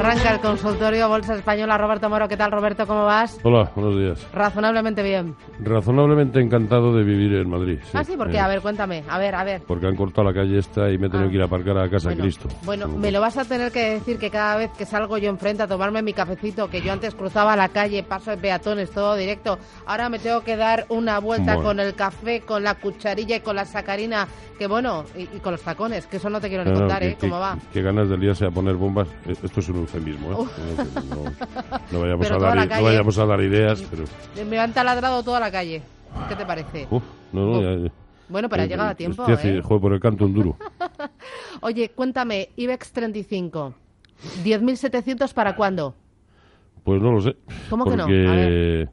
Arranca el consultorio Bolsa Española. Roberto Moro, ¿qué tal, Roberto? ¿Cómo vas? Hola, buenos días. Razonablemente bien. Razonablemente encantado de vivir en Madrid. ah, sí, ¿por qué? Eh, A ver, cuéntame. A ver, a ver. Porque han cortado la calle esta y me he tenido Ah. que ir a aparcar a casa Bueno, Cristo. Bueno, Como- me lo vas a tener que decir que cada vez que salgo yo enfrente a tomarme mi cafecito, que yo antes cruzaba la calle, paso de peatones, todo directo, ahora me tengo que dar una vuelta Bueno. con el café, con la cucharilla y con la sacarina, que bueno, y, y con los tacones, que eso no te quiero ni No, no, contar, que- ¿eh? que- ¿Cómo va? Qué ganas del día sea poner bombas. Eh, Esto es un eufemismo, ¿eh? Oh. No, no- vayamos, a dar, no vayamos a dar ideas, pero... Me han taladrado toda la calle. ¿Qué te parece? Uf, no, no, ya- Bueno, pero ha eh, llegado a tiempo, así, ¿eh? juego por el canto un duro. Oye, cuéntame, IBEX 35, 10.700 para cuándo? Pues no lo sé. ¿Cómo que no? A ver.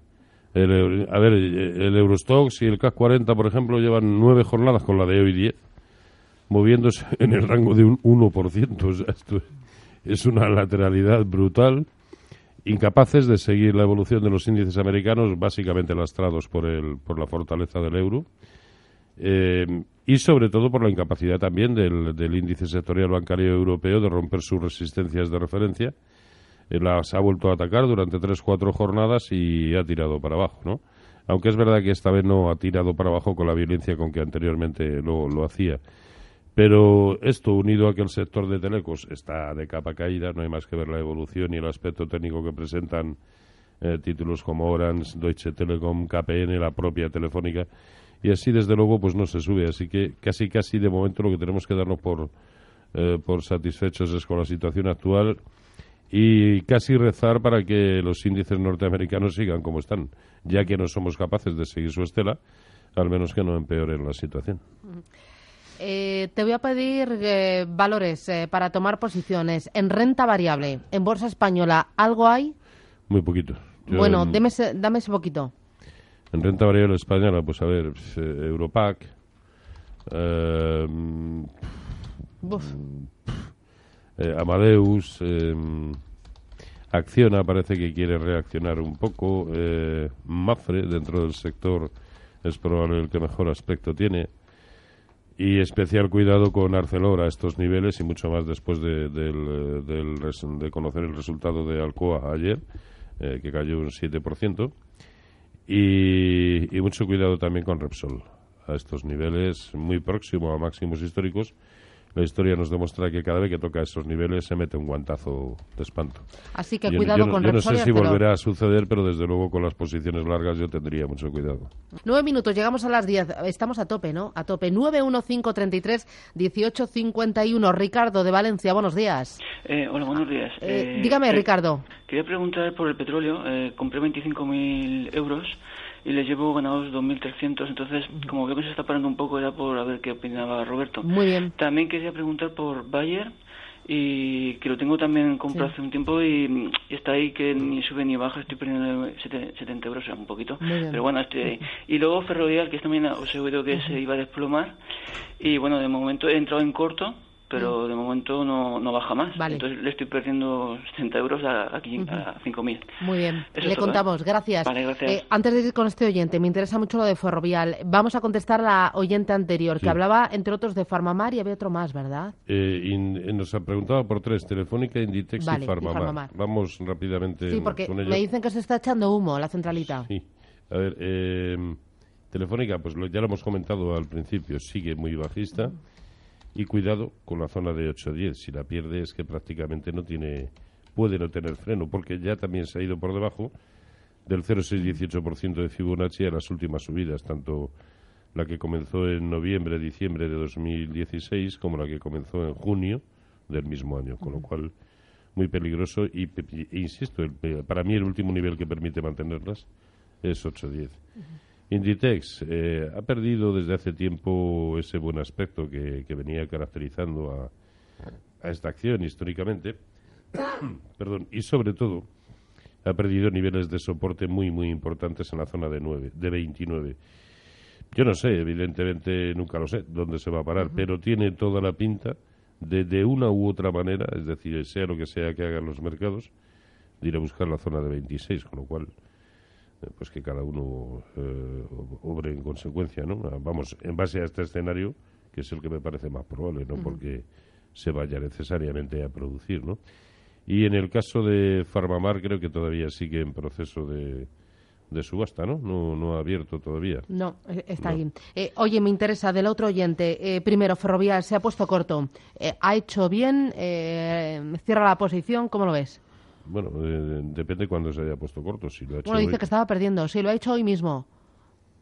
El, a ver, el Eurostox y el CAC 40, por ejemplo, llevan nueve jornadas con la de hoy 10, moviéndose en el rango de un 1%. O sea, esto es una lateralidad brutal. Incapaces de seguir la evolución de los índices americanos, básicamente lastrados por, el, por la fortaleza del euro. Eh, y sobre todo por la incapacidad también del, del índice sectorial bancario europeo de romper sus resistencias de referencia. Eh, las ha vuelto a atacar durante tres, cuatro jornadas y ha tirado para abajo, ¿no? Aunque es verdad que esta vez no ha tirado para abajo con la violencia con que anteriormente lo, lo hacía. Pero esto, unido a que el sector de telecos está de capa caída, no hay más que ver la evolución y el aspecto técnico que presentan eh, títulos como Orange, Deutsche Telekom, KPN, la propia Telefónica, y así desde luego pues no se sube. Así que casi casi de momento lo que tenemos que darnos por, eh, por satisfechos es con la situación actual y casi rezar para que los índices norteamericanos sigan como están, ya que no somos capaces de seguir su estela, al menos que no empeoren la situación. Eh, te voy a pedir eh, valores eh, para tomar posiciones. En renta variable, en Bolsa Española, ¿algo hay? Muy poquito. Yo bueno, en, deme ese- dame ese poquito. en renta variable española, pues a ver, pues, eh, Europac, Uf, eh, Amadeus, eh, Acciona parece que quiere reaccionar un poco, eh, Mafre dentro del sector es probable el que mejor aspecto tiene y especial cuidado con Arcelor a estos niveles y mucho más después de, del, eh, res- de conocer el resultado de Alcoa ayer, eh, que cayó un 7%, y, y mucho cuidado también con Repsol a estos niveles muy próximo a máximos históricos. La historia nos demuestra que cada vez que toca esos niveles se mete un guantazo de espanto. así que Yo- cuidado yo, con yo no Repsol y sé si volverá a suceder, pero desde luego con las posiciones largas yo tendría mucho cuidado. Nueve minutos, llegamos a las diez. Estamos a tope, ¿no? A tope. 91533 1851. Ricardo de Valencia, buenos días. Eh, hola, buenos días. Eh, Eh, dígame, eh, Ricardo. Quería preguntar por el petróleo. Eh, compré 25.000 euros y les llevo ganados 2.300. Entonces, como veo que se está parando un poco, era por a ver qué opinaba Roberto. Muy bien. También quería preguntar por Bayer y que lo tengo también comprado Sí. hace un tiempo y, y está ahí que ni sube ni baja, estoy perdiendo sete- 70 euros, o sea, un poquito, pero bueno, estoy ahí. Y luego Ferrovial, que esta mañana os he oído que se iba a desplomar y bueno, de momento he entrado en corto, pero de momento no, no baja más, Vale. entonces le estoy perdiendo 60 euros a, a, quin- a 5.000. Muy bien, Eso le todo, contamos, ¿eh? gracias. Vale, gracias. Eh, antes de ir con este oyente, me interesa mucho lo de Ferrovial. Vamos a contestar a la oyente anterior, que hablaba, entre otros, de Farmamar y había otro más, ¿verdad? Eh, in- eh, nos ha preguntado por tres, Telefónica, Inditex Vale, y y Farmamar. Farmamar. Vamos rápidamente Sí, porque con ello. me dicen que se está echando humo la centralita. Sí. A ver, eh, Telefónica, pues lo- ya lo hemos comentado al principio, sigue muy bajista. Y cuidado con la zona de 8-10. Si la pierde es que prácticamente no tiene, puede no tener freno, porque ya también se ha ido por debajo del 0,6-18% de Fibonacci a las últimas subidas, tanto la que comenzó en noviembre, diciembre de 2016, como la que comenzó en junio del mismo año, con lo cual muy peligroso y, e insisto, para mí el último nivel que permite mantenerlas es 8-10. Inditex eh, ha perdido desde hace tiempo ese buen aspecto que, venía caracterizando a, a, esta acción históricamente, perdón, y sobre todo ha perdido niveles de soporte muy muy importantes en la zona de 9, de 29. Yo no sé, evidentemente nunca lo sé dónde se va a parar, pero tiene toda la pinta de, de una u otra manera, es decir, sea lo que sea que hagan los mercados, de ir a buscar la zona de 26, con lo cual pues que cada uno eh, obre en consecuencia, ¿no? Vamos, en base a este escenario, que es el que me parece más probable, no porque se vaya necesariamente a producir, ¿no? Y en el caso de Farmamar creo que todavía sigue en proceso de, de subasta, ¿no? ¿no? No ha abierto todavía. No, eh, está ahí. oye, me interesa del otro oyente. primero, Ferrovial se ha puesto corto. ¿Ha hecho bien? ¿Cierra la posición? ¿Cómo lo ves? Bueno, eh, depende cuando se haya puesto corto. Si lo ha hecho bueno, dice que estaba perdiendo. Sí, lo ha hecho hoy mismo.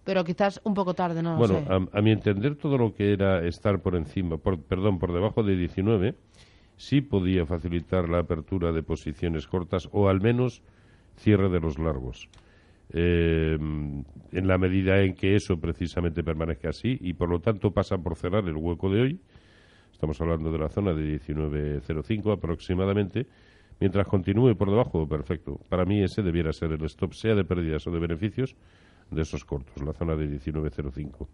Pero quizás un poco tarde, no bueno, sé. A, a, mi entender, todo lo que era estar por encima, por, perdón, por debajo de 19, sí podía facilitar la apertura de posiciones cortas o al menos cierre de los largos. Eh, en la medida en que eso precisamente permanezca así y por lo tanto pasa por cerrar el hueco de hoy, estamos hablando de la zona de 19.05 aproximadamente, Mientras continúe por debajo, perfecto. Para mí ese debiera ser el stop, sea de pérdidas o de beneficios, de esos cortos, la zona de 19.05.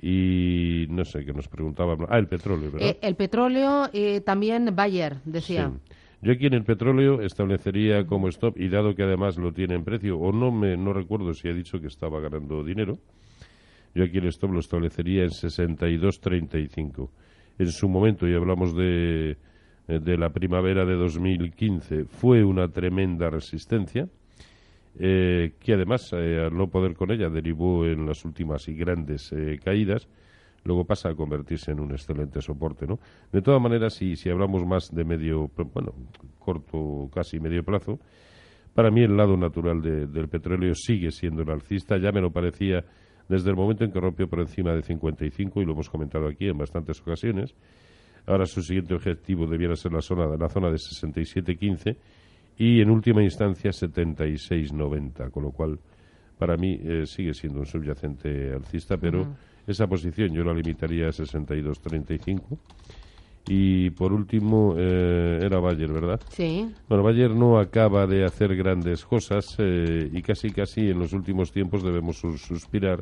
Y no sé, que nos preguntaba. Ah, el petróleo, ¿verdad? Eh, el petróleo, y también Bayer, decía. Yo aquí en el petróleo establecería como stop, y dado que además lo tiene en precio, o no me no recuerdo si ha dicho que estaba ganando dinero, yo aquí el stop lo establecería en 62.35. En su momento, y hablamos de eh, de la primavera de 2015 fue una tremenda resistencia, eh, que además, eh, al no poder con ella, derivó en las últimas y grandes caídas, luego pasa a convertirse en un excelente soporte, ¿no? De todas maneras, si, si hablamos más de medio, bueno, corto, casi medio plazo, para mí el lado natural del petróleo sigue siendo el alcista, ya me lo parecía desde el momento en que rompió por encima de 55, y lo hemos comentado aquí en bastantes ocasiones, Ahora su siguiente objetivo debiera ser la zona, la zona de 67.15 y en última instancia 76.90, con lo cual para mí eh, sigue siendo un subyacente alcista, pero esa posición yo la limitaría a 62.35. Y por último, eh, era Bayer, ¿verdad? Sí. Bueno, Bayer no acaba de hacer grandes cosas eh, y casi, casi en los últimos tiempos debemos suspirar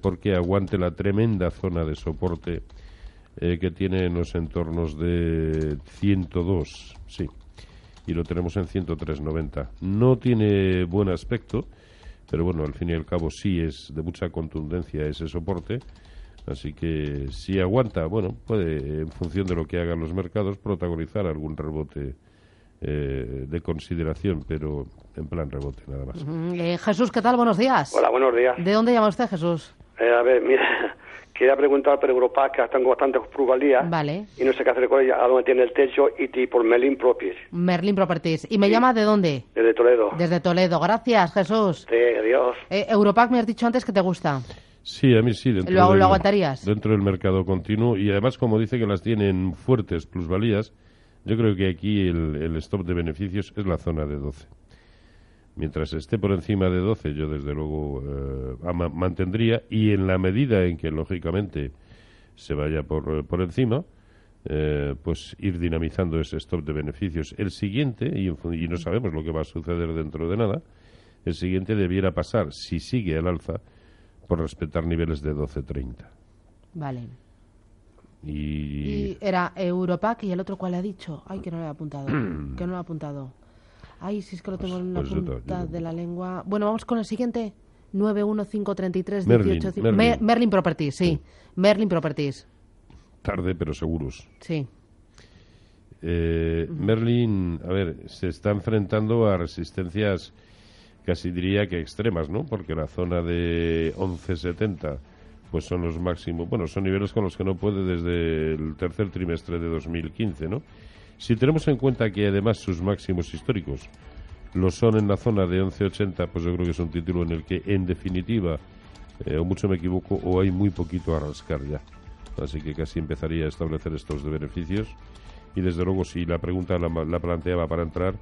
porque aguante la tremenda zona de soporte eh, que tiene en los entornos de 102, sí, y lo tenemos en 103.90. No tiene buen aspecto, pero bueno, al fin y al cabo sí es de mucha contundencia ese soporte. Así que si aguanta, bueno, puede, en función de lo que hagan los mercados, protagonizar algún rebote eh, de consideración, pero en plan rebote nada más. Eh, Jesús, ¿qué tal? Buenos días. Hola, buenos días. ¿De dónde llama usted, Jesús? a ver, mira, quería preguntar por Europa, que están con bastantes plusvalías. Vale. Y no sé qué hacer con ella, a dónde tiene el techo, y por Merlin Properties. Merlin Properties. ¿Y me llama de dónde? Desde Toledo. Desde Toledo. Gracias, Jesús. Sí, adiós. Eh, Europac me has dicho antes que te gusta. Sí, a mí sí. Dentro ¿Lo, del, ¿Lo aguantarías? Dentro del mercado continuo. Y además, como dice que las tienen fuertes plusvalías, yo creo que aquí el, el stop de beneficios es la zona de 12. Mientras esté por encima de 12, yo desde luego eh, mantendría y en la medida en que lógicamente se vaya por, por encima, eh, pues ir dinamizando ese stop de beneficios. El siguiente, y, y, no sabemos lo que va a suceder dentro de nada, el siguiente debiera pasar, si sigue al alza, por respetar niveles de 12.30. Vale. Y... y... era Europac y el otro cuál ha dicho. Ay, que no lo he apuntado. que no lo he apuntado. Ay, si es que lo tengo en la pues punta de la lengua. Bueno, vamos con el siguiente. 91533 Merlin, Merlin. Merlin Properties, sí. Merlin Properties. Tarde, pero seguros. Sí. Eh, Merlin, a ver, se está enfrentando a resistencias casi diría que extremas, ¿no? Porque la zona de 1170 pues son los máximos, bueno, son niveles con los que no puede desde el tercer trimestre de 2015, ¿no? Si tenemos en cuenta que además sus máximos históricos lo son en la zona de 11.80, pues yo creo que es un título en el que, en definitiva, eh, o mucho me equivoco, o hay muy poquito a rascar ya. Así que casi empezaría a establecer estos de beneficios. y desde luego si la pregunta la, la planteaba para entrar,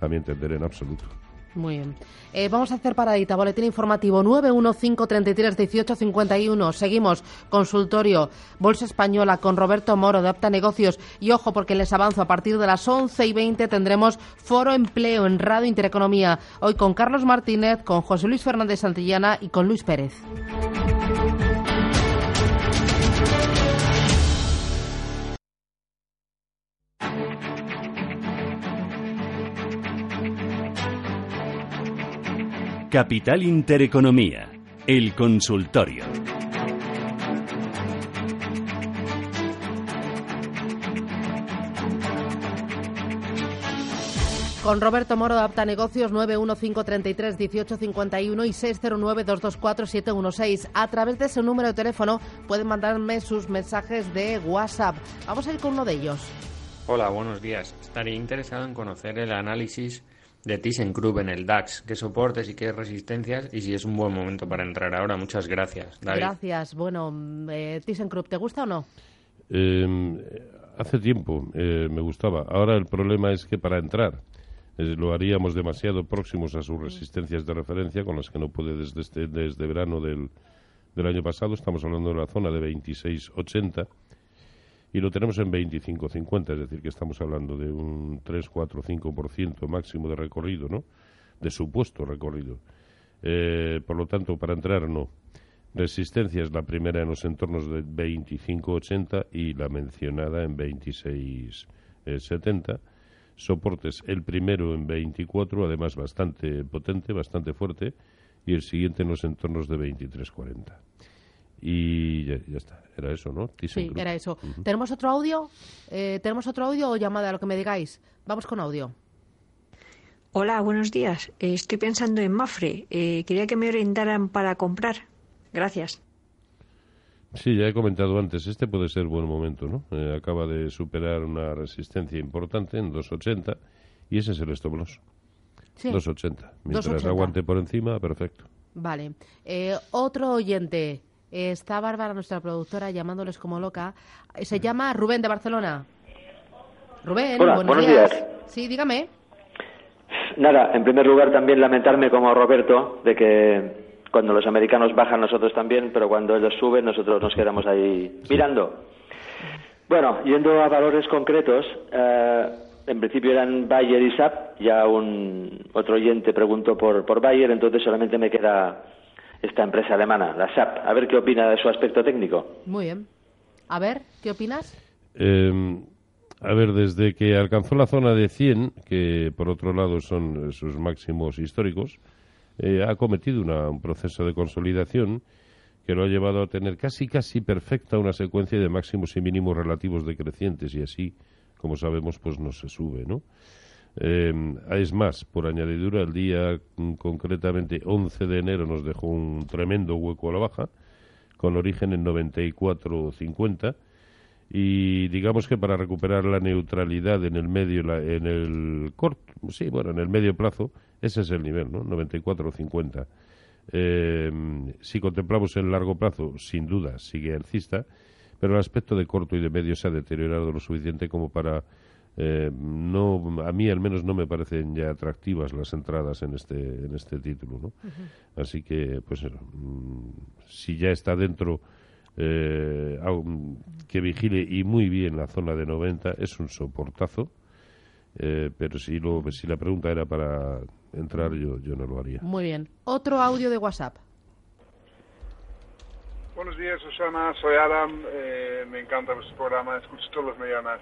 también entenderé en absoluto. Muy bien. Eh, vamos a hacer paradita. Boletín informativo 915331851. Seguimos. Consultorio. Bolsa Española con Roberto Moro de Opta Negocios. Y ojo, porque les avanzo. A partir de las 11 y 20 tendremos Foro Empleo en Radio Intereconomía. Hoy con Carlos Martínez, con José Luis Fernández Santillana y con Luis Pérez. Capital Intereconomía, el consultorio. Con Roberto Moro de Apta Negocios 915331851 y 609224716. A través de ese número de teléfono pueden mandarme sus mensajes de WhatsApp. Vamos a ir con uno de ellos. Hola, buenos días. Estaría interesado en conocer el análisis de ThyssenKrupp en el DAX, qué soportes y qué resistencias y si es un buen momento para entrar ahora. Muchas gracias. Gracias. Bueno, eh, ThyssenKrupp, ¿te gusta o no? Em, hace tiempo eh, me gustaba. Ahora el problema es que para entrar eh, lo haríamos demasiado próximos a sus resistencias de referencia, con las que no puede desde, este, desde verano del, del año pasado. Estamos hablando de la zona de 26.80 y lo tenemos en 25-50, es decir, que estamos hablando de un 3, 4, 5% máximo de recorrido, ¿no? De supuesto recorrido. Eh, por lo tanto, para entrar, no. Resistencia es la primera en los entornos de 25-80 y la mencionada en 26-70. Soportes, el primero en 24, además bastante potente, bastante fuerte, y el siguiente en los entornos de 23-40. Y ya, está, era eso, ¿no? sí, era eso. ¿Tenemos otro audio? Eh, ¿Tenemos otro audio o llamada, lo que me digáis? Vamos con audio. Hola, buenos días. Eh, estoy pensando en Mafre. Eh, quería que me orientaran para comprar. Gracias. Sí, ya he comentado antes, este puede ser buen momento, ¿no? acaba de superar una resistencia importante en 2.80 y ese es el stop loss. Sí. 2.80. Mientras aguante por encima, perfecto. Vale. otro oyente, está Bárbara, nuestra productora, llamándoles como loca. Se llama Rubén de Barcelona. Rubén, buenos, días. Sí, dígame. Nada, en primer lugar también lamentarme como Roberto de que cuando los americanos bajan nosotros también, pero cuando ellos suben nosotros nos quedamos ahí mirando. Bueno, yendo a valores concretos, eh, en principio eran Bayer y SAP, ya un otro oyente preguntó por, por Bayer, entonces solamente me queda esta empresa alemana, la SAP. A ver qué opina de su aspecto técnico. Muy bien. A ver, ¿qué opinas? Em, a ver, desde que alcanzó la zona de 100, que por otro lado son sus máximos históricos, eh, ha cometido un proceso de consolidación que lo ha llevado a tener casi casi perfecta una secuencia de máximos y mínimos relativos decrecientes y así, como sabemos, pues no se sube, ¿no? Eh, es más, por añadidura, el día mm, concretamente 11 de enero nos dejó un tremendo hueco a la baja, con origen en 94.50 y digamos que para recuperar la neutralidad en el medio en el corto sí bueno en el medio plazo ese es el nivel no 94.50 eh, si contemplamos el largo plazo sin duda sigue alcista pero el aspecto de corto y de medio se ha deteriorado lo suficiente como para eh, no a mí al menos no me parecen ya atractivas las entradas en este en este título ¿no? así que pues mm, si ya está dentro eh, que vigile y muy bien la zona de 90 es un soportazo eh, pero si lo si la pregunta era para entrar yo yo no lo haría muy bien otro audio de WhatsApp Buenos días, Susana. Soy Adam. me encanta su programa. Escucho todos los mañanas.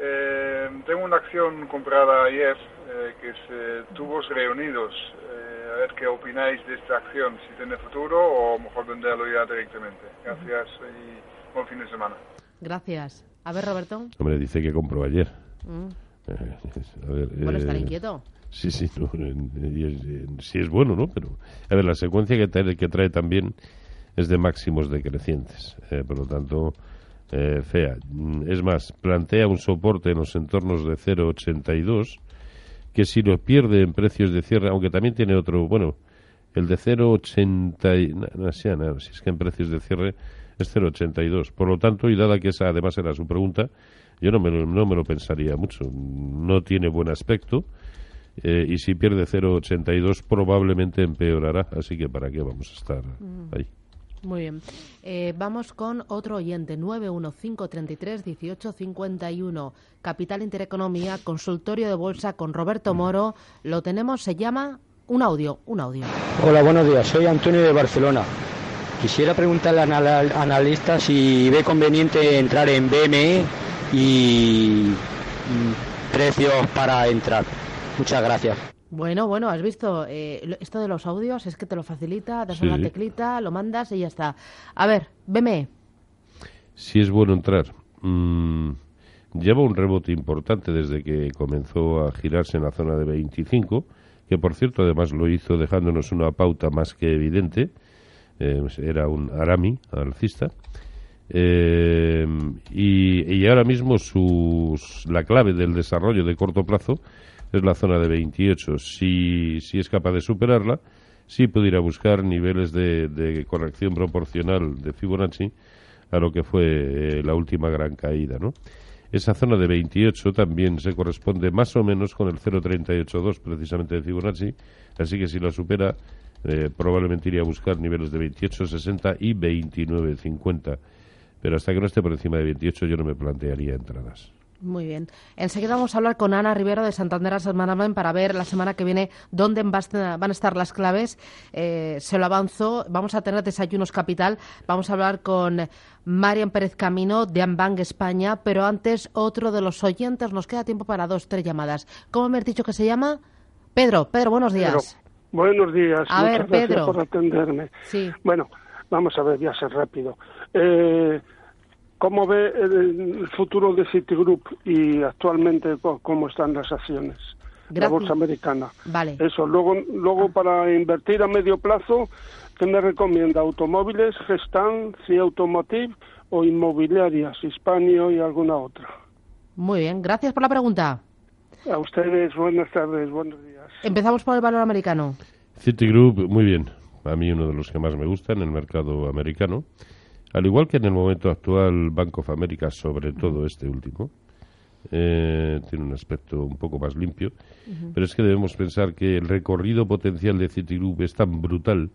Eh, tengo una acción comprada ayer eh, que es eh, Tubos Reunidos. Eh, a ver qué opináis de esta acción, si tiene futuro o mejor venderlo ya directamente. Gracias y buen fin de semana. Gracias. A ver, Roberto. Hombre, dice que compró ayer. Mm. a ver, bueno, estar inquieto. Sí, sí, sí es bueno, ¿no? Pero, a ver, la secuencia que trae, que trae también es de máximos decrecientes. por lo tanto, eh, fea. Mm, es más, plantea un soporte en los entornos de 0,82 que si lo pierde en precios de cierre, aunque también tiene otro, bueno, el de 0,80, no, sé, si es que en precios de cierre es 0,82. Por lo tanto, y dada que esa además era su pregunta, yo no me, no me lo pensaría mucho. No tiene buen aspecto. Eh, y si pierde 0,82 probablemente empeorará, así que para qué vamos a estar mm. ahí. Muy bien. Eh, vamos con otro oyente, 915331851. Capital Intereconomía, consultorio de bolsa con Roberto Moro. Lo tenemos, se llama un audio, un audio. Hola, buenos días. Soy Antonio de Barcelona. Quisiera preguntarle al analista si ve conveniente entrar en BME y mm, precios para entrar. Muchas gracias. Bueno, bueno, has visto, eh, esto de los audios es que te lo facilita, das una teclita, lo mandas y ya está. A ver, veme. Si es bueno entrar. Mm, lleva un rebote importante desde que comenzó a girarse en la zona de 25, que por cierto además lo hizo dejándonos una pauta más que evidente. Eh, era un Arami alcista. Eh, y, y, ahora mismo sus, la clave del desarrollo de corto plazo es la zona de 28. Si, si es capaz de superarla, sí pudiera buscar niveles de, corrección proporcional de Fibonacci a lo que fue eh, la última gran caída, ¿no? Esa zona de 28 también se corresponde más o menos con el 0.382 precisamente de Fibonacci, así que si la supera eh, probablemente iría a buscar niveles de 28.60 y 29.50. Pero hasta que no esté por encima de 28 yo no me plantearía entradas. Muy bien. Enseguida vamos a hablar con Ana Rivero de Santander Management para ver la semana que viene dónde van a estar las claves. Eh, se lo avanzo. Vamos a tener desayunos capital. Vamos a hablar con Marian Pérez Camino de Ambank España. Pero antes, otro de los oyentes. Nos queda tiempo para dos, tres llamadas. ¿Cómo me has dicho que se llama? Pedro. Pedro, buenos días. buenos días. A Muchas ver, gracias Pedro. por atenderme. Sí. Bueno, vamos a ver, voy a ser rápido. Eh, ¿Cómo ve el futuro de Citigroup y actualmente cómo están las acciones? de La bolsa americana. Vale. Eso. Luego, luego para invertir a medio plazo, ¿qué me recomienda? ¿Automóviles, Gestan, C Automotive o inmobiliarias, Hispanio y alguna otra? Muy bien. Gracias por la pregunta. A ustedes, buenas tardes, buenos días. Empezamos por el valor americano. Citigroup, muy bien. A mí uno de los que más me gusta en el mercado americano. Al igual que en el momento actual, Bank of America, sobre todo este último, eh, tiene un aspecto un poco más limpio, pero es que debemos pensar que el recorrido potencial de Citigroup es tan brutal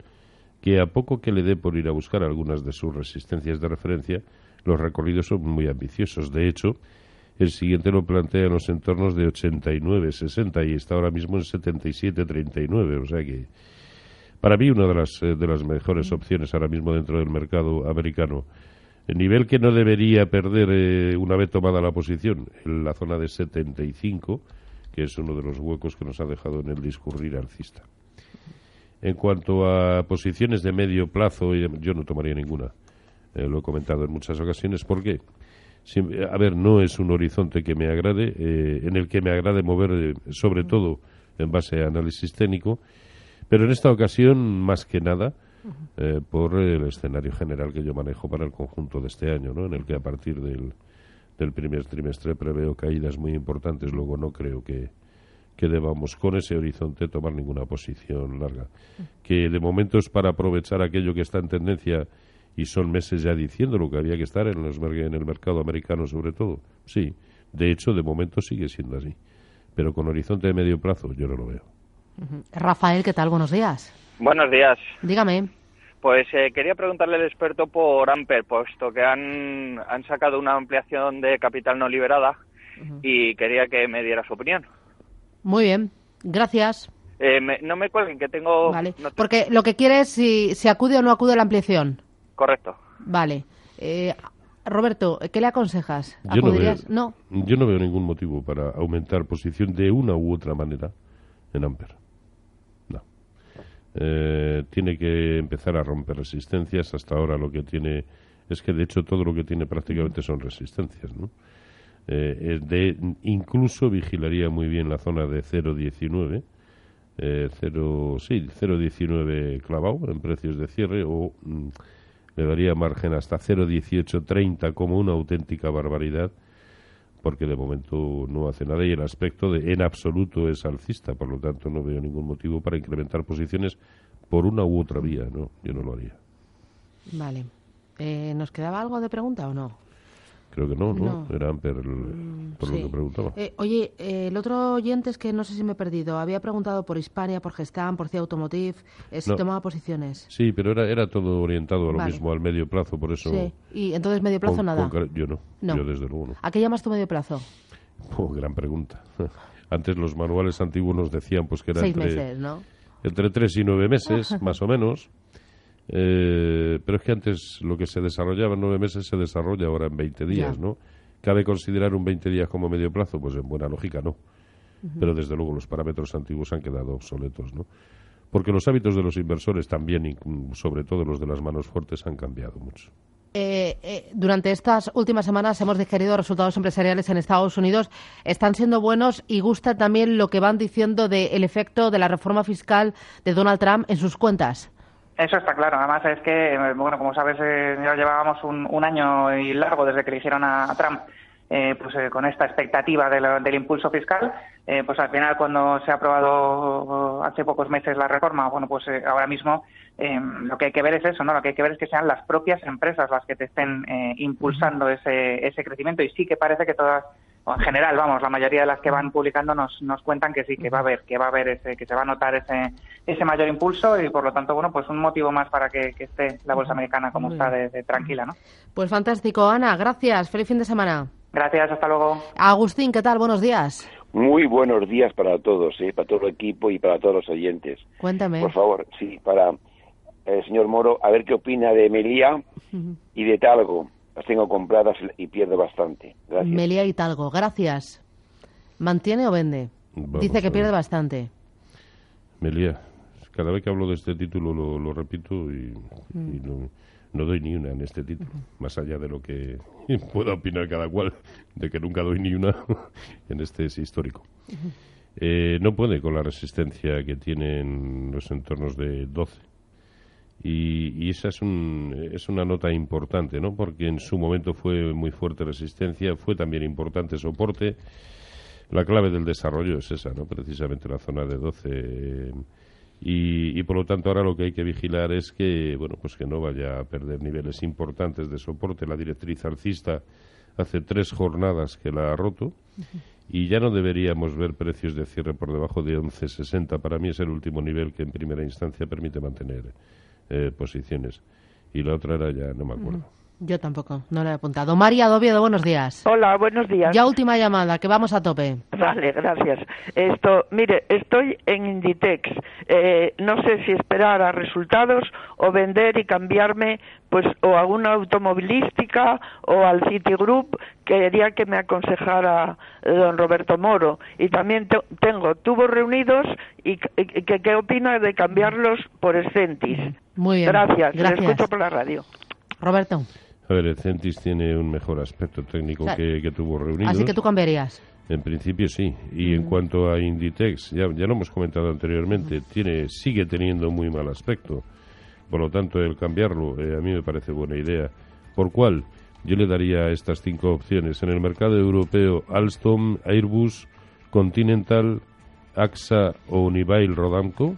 que a poco que le dé por ir a buscar algunas de sus resistencias de referencia, los recorridos son muy ambiciosos. De hecho, el siguiente lo plantea en los entornos de 89, 60 y está ahora mismo en 77, 39, o sea que para mí una de las, eh, de las mejores opciones ahora mismo dentro del mercado americano. El nivel que no debería perder eh, una vez tomada la posición, en la zona de 75, que es uno de los huecos que nos ha dejado en el discurrir alcista. En cuanto a posiciones de medio plazo, yo no tomaría ninguna. Eh, lo he comentado en muchas ocasiones. ¿Por qué? a ver, no es un horizonte que me agrade, en el que me agrade mover, sobre todo en base a análisis técnico, pero en esta ocasión, más que nada, eh, por el escenario general que yo manejo para el conjunto de este año, ¿no? en el que a partir del, del primer trimestre preveo caídas muy importantes. Luego no creo que, que debamos con ese horizonte tomar ninguna posición larga. Que de momento es para aprovechar aquello que está en tendencia y son meses ya diciendo lo que había que estar en, los, en el mercado americano sobre todo. Sí, de hecho de momento sigue siendo así. Pero con horizonte de medio plazo yo no lo veo. Rafael, ¿qué tal? Buenos días. Buenos días. Dígame. Pues eh, quería preguntarle al experto por Amper, puesto que han, han sacado una ampliación de capital no liberada y quería que me diera su opinión. Muy bien, gracias. Eh, no me cuelguen, que tengo... Vale, porque lo que quiere es si, si acude o no acude a la ampliación. Correcto. Vale. Eh, Roberto, ¿qué le aconsejas? Yo no, yo no veo ningún motivo para aumentar posición de una u otra manera en Amper. Eh, tiene que empezar a romper resistencias. Hasta ahora lo que tiene es que de hecho todo lo que tiene prácticamente son resistencias. ¿no? Eh, incluso vigilaría muy bien la zona de 0,19. Eh, 0, sí, 0,19 clavado en precios de cierre o mm, le daría margen hasta 0,1830 como una auténtica barbaridad porque de momento no hace nada y el aspecto de en absoluto es alcista, por lo tanto no veo ningún motivo para incrementar posiciones por una u otra vía, no, yo no lo haría. Vale. Eh, ¿Nos quedaba algo de pregunta o no? Creo que no, ¿no? Era Amper mm, por lo que preguntaba. Eh, oye, eh, el otro oyente es que no sé si me he perdido. Había preguntado por Hispania, por Gestam, por CIA Automotive, eh, si tomaba posiciones. Sí, pero era, era todo orientado a lo mismo, al medio plazo, por eso... Sí, y entonces medio plazo nada. yo no, yo desde luego no. ¿A qué llamas tu medio plazo? Oh, gran pregunta. Antes los manuales antiguos nos decían pues que era Seis entre, meses, ¿no? entre tres y nueve meses, más o menos. Eh, pero es que antes lo que se desarrollaba en nueve meses se desarrolla ahora en 20 días, ¿no? ¿Cabe considerar un 20 días como medio plazo? Pues en buena lógica no. Pero desde luego los parámetros antiguos han quedado obsoletos, ¿no? Porque los hábitos de los inversores también, sobre todo los de las manos fuertes, han cambiado mucho. Eh, eh, durante estas últimas semanas hemos digerido resultados empresariales en Estados Unidos. Están siendo buenos y gusta también lo que van diciendo del efecto de la reforma fiscal de Donald Trump en sus cuentas. Eso está claro. Además es que, bueno, como sabes, eh, ya llevábamos un, año y largo desde que eligieron a, Trump. Eh, pues eh, con esta expectativa del impulso fiscal, pues al final cuando se ha aprobado hace pocos meses la reforma, bueno, pues ahora mismo lo que hay que ver es eso, ¿no? Lo que hay que ver es que sean las propias empresas las que te estén impulsando ese, ese crecimiento y sí que parece que todas en general, vamos, la mayoría de las que van publicando nos, nos cuentan que sí, que va a haber, que va a haber ese, que se va a notar ese, ese mayor impulso y por lo tanto, bueno, pues un motivo más para que, esté la bolsa americana como está de, tranquila, ¿no? Pues fantástico, Ana, gracias, feliz fin de semana. Gracias, hasta luego. Agustín, ¿qué tal? Buenos días. Muy buenos días para todos, ¿eh? para todo el equipo y para todos los oyentes. Cuéntame. Por favor, sí, para el señor Moro, a ver qué opina de Melía y de Talgo las tengo compradas y pierdo bastante. Gracias. Melia Hidalgo, gracias. ¿Mantiene o vende? Dice que pierde bastante. Melia, cada vez que hablo de este título lo, repito y, mm. no, doy ni una en este título, más allá de lo que pueda opinar cada cual, de que nunca doy ni una en este es histórico. Eh, no puede con la resistencia que tienen los entornos de 12 y, esa es, un, es una nota importante, ¿no? Porque en su momento fue muy fuerte resistencia, fue también importante soporte. La clave del desarrollo es esa, ¿no? Precisamente la zona de 12. y, y, por lo tanto ahora lo que hay que vigilar es que, bueno, pues que no vaya a perder niveles importantes de soporte. La directriz alcista hace tres jornadas que la ha roto. y ya no deberíamos ver precios de cierre por debajo de 11.60. Para mí es el último nivel que en primera instancia permite mantener eh, posiciones. Y la otra era ya, no me acuerdo. Yo tampoco, no lo he apuntado. María Doviedo, buenos días. Hola, buenos días. Ya última llamada, que vamos a tope. Vale, gracias. Esto, mire, estoy en Inditex. Eh, no sé si esperar a resultados o vender y cambiarme, pues, o a una automovilística o al Citigroup. Quería que me aconsejara don Roberto Moro. Y también tengo tubos reunidos y, que, qué opina de cambiarlos por Escentis. Muy bien. Gracias. gracias. Le escucho por la radio. Roberto. A ver, el Centis tiene un mejor aspecto técnico que, tuvo reunido. Así que tú cambiarías. En principio sí. Y en cuanto a Inditex, ya, ya lo hemos comentado anteriormente, tiene sigue teniendo muy mal aspecto. Por lo tanto, el cambiarlo eh, a mí me parece buena idea. ¿Por cuál? Yo le daría estas cinco opciones. En el mercado europeo, Alstom, Airbus, Continental, AXA o Unibail Rodamco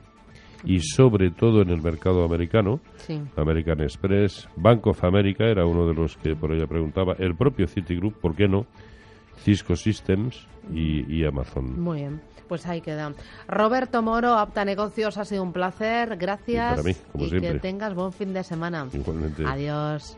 y sobre todo en el mercado americano. American Express, Bank of America era uno de los que por ella preguntaba, el propio Citigroup, ¿por qué no? Cisco Systems y, Amazon. Muy bien, pues ahí queda. Roberto Moro, Apta Negocios, ha sido un placer. Gracias. Para mí, como siempre. Que tengas buen fin de semana. Igualmente. Adiós.